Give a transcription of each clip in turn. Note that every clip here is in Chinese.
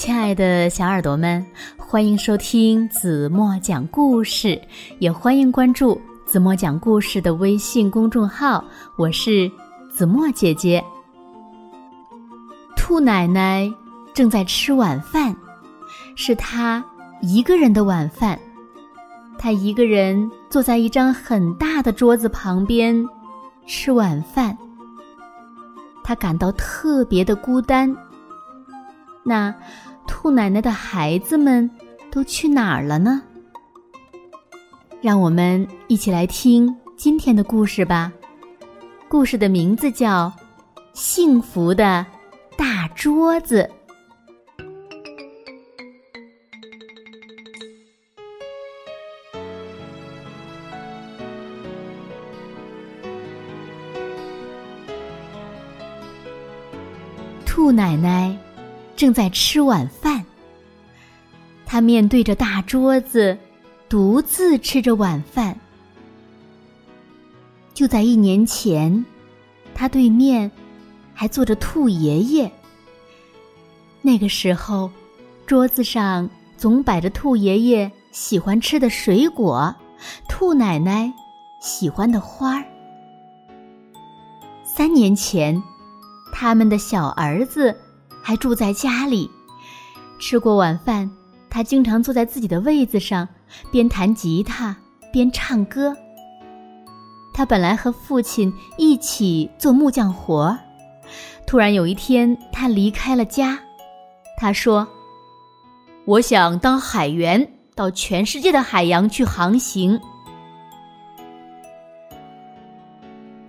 亲爱的小耳朵们，欢迎收听子墨讲故事，也欢迎关注子墨讲故事的微信公众号。我是子墨姐姐。兔奶奶正在吃晚饭，是她一个人的晚饭。她一个人坐在一张很大的桌子旁边吃晚饭。她感到特别的孤单。那兔奶奶的孩子们都去哪儿了呢？让我们一起来听今天的故事吧。故事的名字叫《幸福的大桌子》。兔奶奶。正在吃晚饭，他面对着大桌子，独自吃着晚饭。就在一年前，他对面还坐着兔爷爷。那个时候，桌子上总摆着兔爷爷喜欢吃的水果，兔奶奶喜欢的花儿。三年前，他们的小儿子。还住在家里，吃过晚饭，他经常坐在自己的位子上，边弹吉他边唱歌。他本来和父亲一起做木匠活儿，突然有一天，他离开了家。他说：“我想当海员，到全世界的海洋去航行。”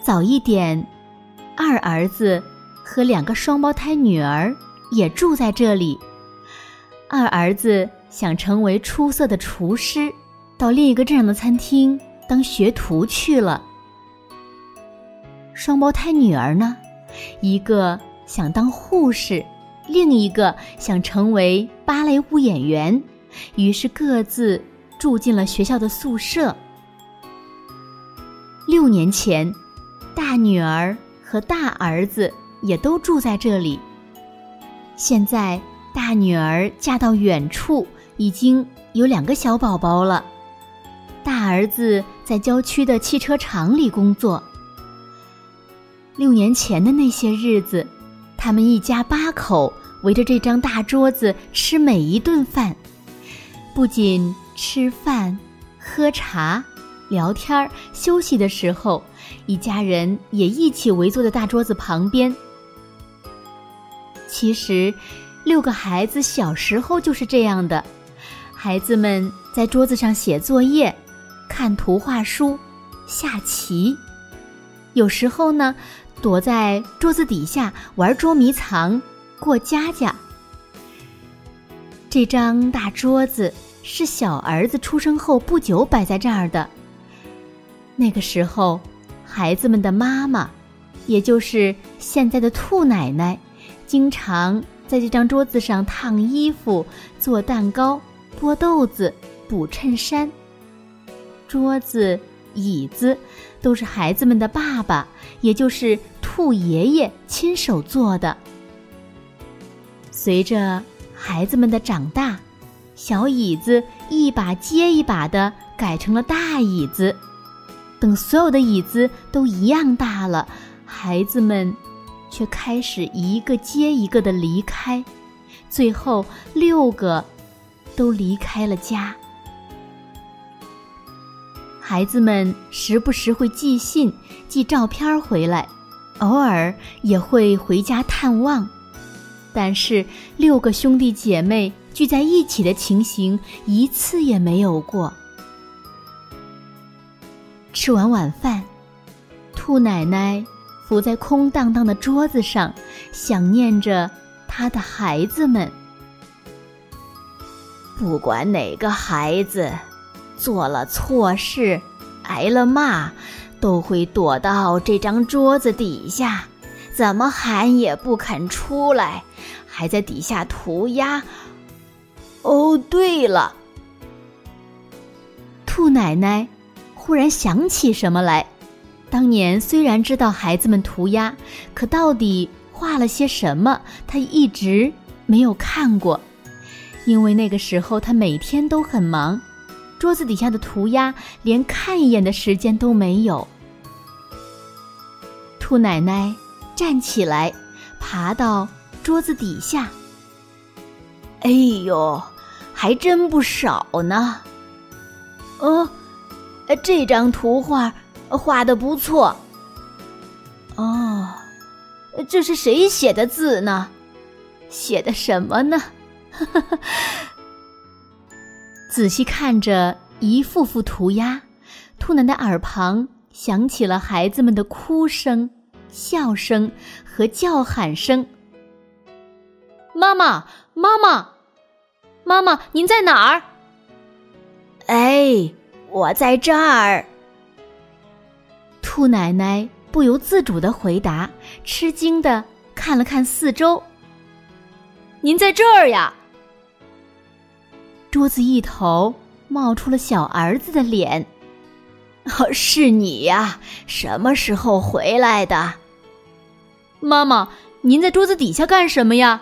早一点，二儿子。和两个双胞胎女儿也住在这里。二儿子想成为出色的厨师，到另一个镇上的餐厅当学徒去了。双胞胎女儿呢，一个想当护士，另一个想成为芭蕾舞演员，于是各自住进了学校的宿舍。六年前，大女儿和大儿子。也都住在这里。现在大女儿嫁到远处，已经有两个小宝宝了。大儿子在郊区的汽车厂里工作。六年前的那些日子，他们一家八口围着这张大桌子吃每一顿饭，不仅吃饭、喝茶、聊天、休息的时候，一家人也一起围坐在大桌子旁边。其实，六个孩子小时候就是这样的。孩子们在桌子上写作业、看图画书、下棋，有时候呢，躲在桌子底下玩捉迷藏、过家家。这张大桌子是小儿子出生后不久摆在这儿的。那个时候，孩子们的妈妈，也就是现在的兔奶奶。经常在这张桌子上烫衣服、做蛋糕、剥豆子、补衬衫。桌子、椅子都是孩子们的爸爸，也就是兔爷爷亲手做的。随着孩子们的长大，小椅子一把接一把的改成了大椅子。等所有的椅子都一样大了，孩子们。却开始一个接一个的离开，最后六个都离开了家。孩子们时不时会寄信、寄照片回来，偶尔也会回家探望，但是六个兄弟姐妹聚在一起的情形一次也没有过。吃完晚饭，兔奶奶。伏在空荡荡的桌子上，想念着他的孩子们。不管哪个孩子做了错事，挨了骂，都会躲到这张桌子底下，怎么喊也不肯出来，还在底下涂鸦。哦，对了，兔奶奶忽然想起什么来。当年虽然知道孩子们涂鸦，可到底画了些什么，他一直没有看过。因为那个时候他每天都很忙，桌子底下的涂鸦连看一眼的时间都没有。兔奶奶站起来，爬到桌子底下。哎呦，还真不少呢！哦，这张图画画的不错。哦，这是谁写的字呢？写的什么呢？仔细看着一幅幅涂鸦，兔奶奶耳旁响起了孩子们的哭声、笑声和叫喊声。妈妈，妈妈，妈妈，您在哪儿？哎，我在这儿。兔奶奶不由自主的回答，吃惊的看了看四周。您在这儿呀？桌子一头冒出了小儿子的脸。哦，是你呀？什么时候回来的？妈妈，您在桌子底下干什么呀？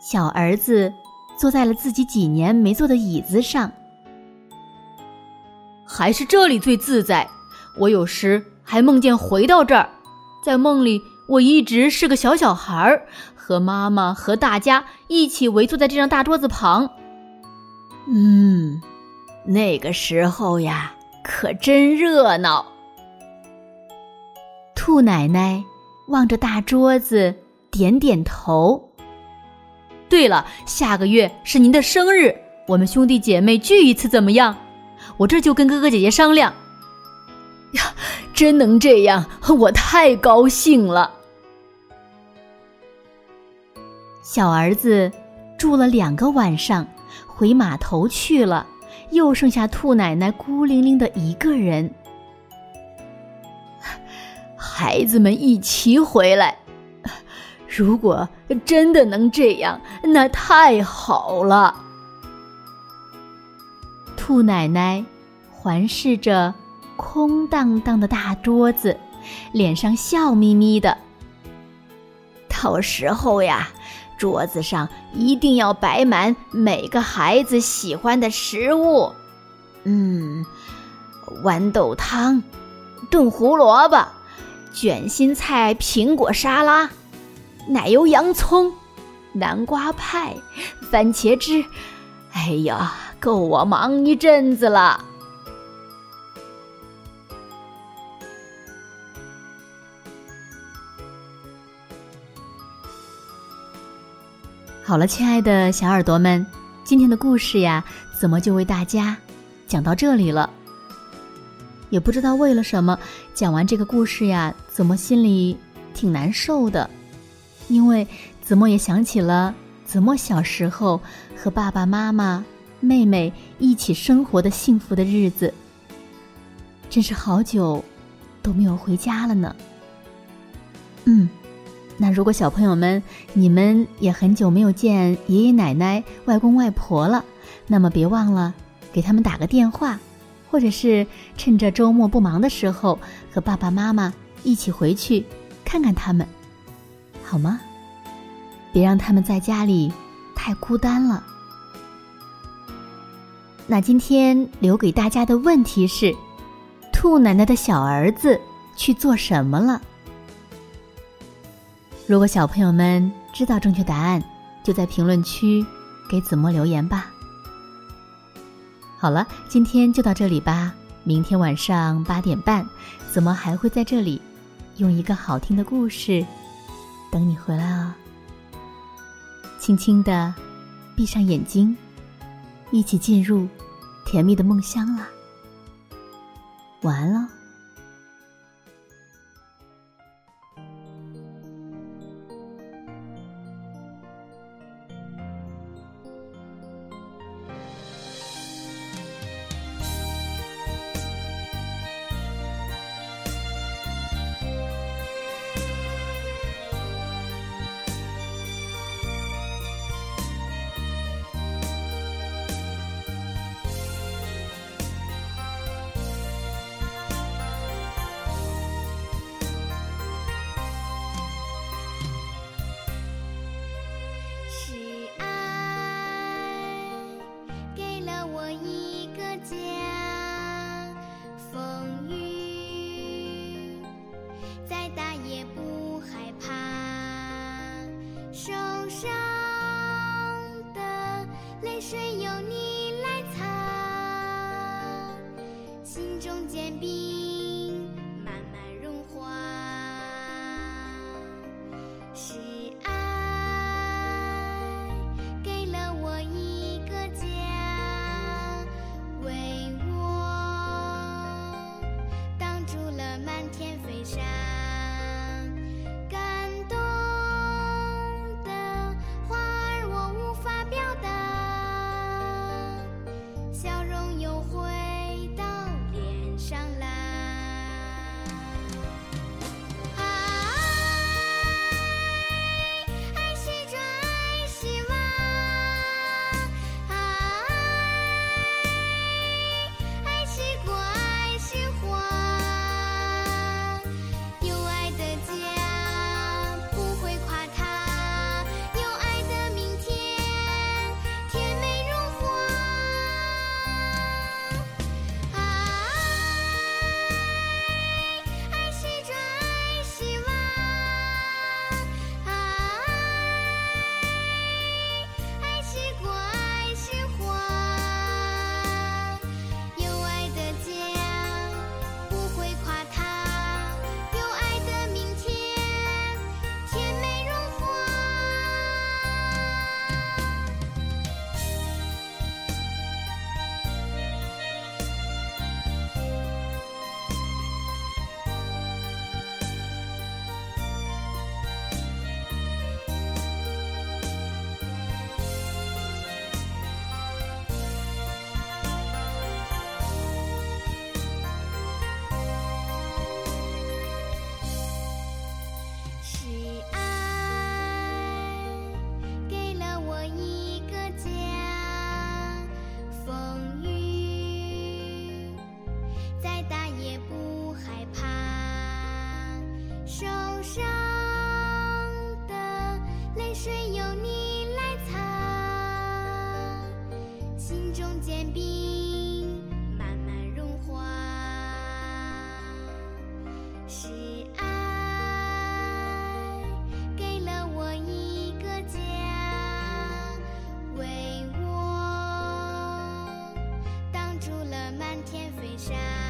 小儿子坐在了自己几年没坐的椅子上。还是这里最自在。我有时还梦见回到这儿，在梦里。我一直是个小小孩儿，和妈妈和大家一起围坐在这张大桌子旁。嗯，那个时候呀，可真热闹。兔奶奶望着大桌子，点点头。对了，下个月是您的生日，我们兄弟姐妹聚一次怎么样？我这就跟哥哥姐姐商量。呀，真能这样，我太高兴了。小儿子住了两个晚上，回码头去了，又剩下兔奶奶孤零零的一个人。孩子们一齐回来，如果真的能这样，那太好了。兔奶奶环视着空荡荡的大桌子，脸上笑眯眯的。到时候呀。桌子上一定要摆满每个孩子喜欢的食物，嗯，豌豆汤、炖胡萝卜、卷心菜、苹果沙拉、奶油洋葱、南瓜派、番茄汁，哎呀，够我忙一阵子了。好了，亲爱的小耳朵们，今天的故事呀，怎么就为大家讲到这里了？也不知道为了什么，讲完这个故事呀，怎么心里挺难受的？因为子墨也想起了子墨小时候和爸爸妈妈、妹妹一起生活的幸福的日子，真是好久都没有回家了呢。嗯。那如果小朋友们你们也很久没有见爷爷奶奶、外公外婆了，那么别忘了给他们打个电话，或者是趁着周末不忙的时候和爸爸妈妈一起回去看看他们，好吗？别让他们在家里太孤单了。那今天留给大家的问题是：兔奶奶的小儿子去做什么了？如果小朋友们知道正确答案，就在评论区给子墨留言吧。好了，今天就到这里吧。明天晚上八点半，子墨还会在这里，用一个好听的故事等你回来哦。轻轻的闭上眼睛，一起进入甜蜜的梦乡啦。晚安喽。泪水由你来擦，心中坚冰。水有你来藏，心中坚冰慢慢融化。是爱给了我一个家，为我挡住了漫天飞沙。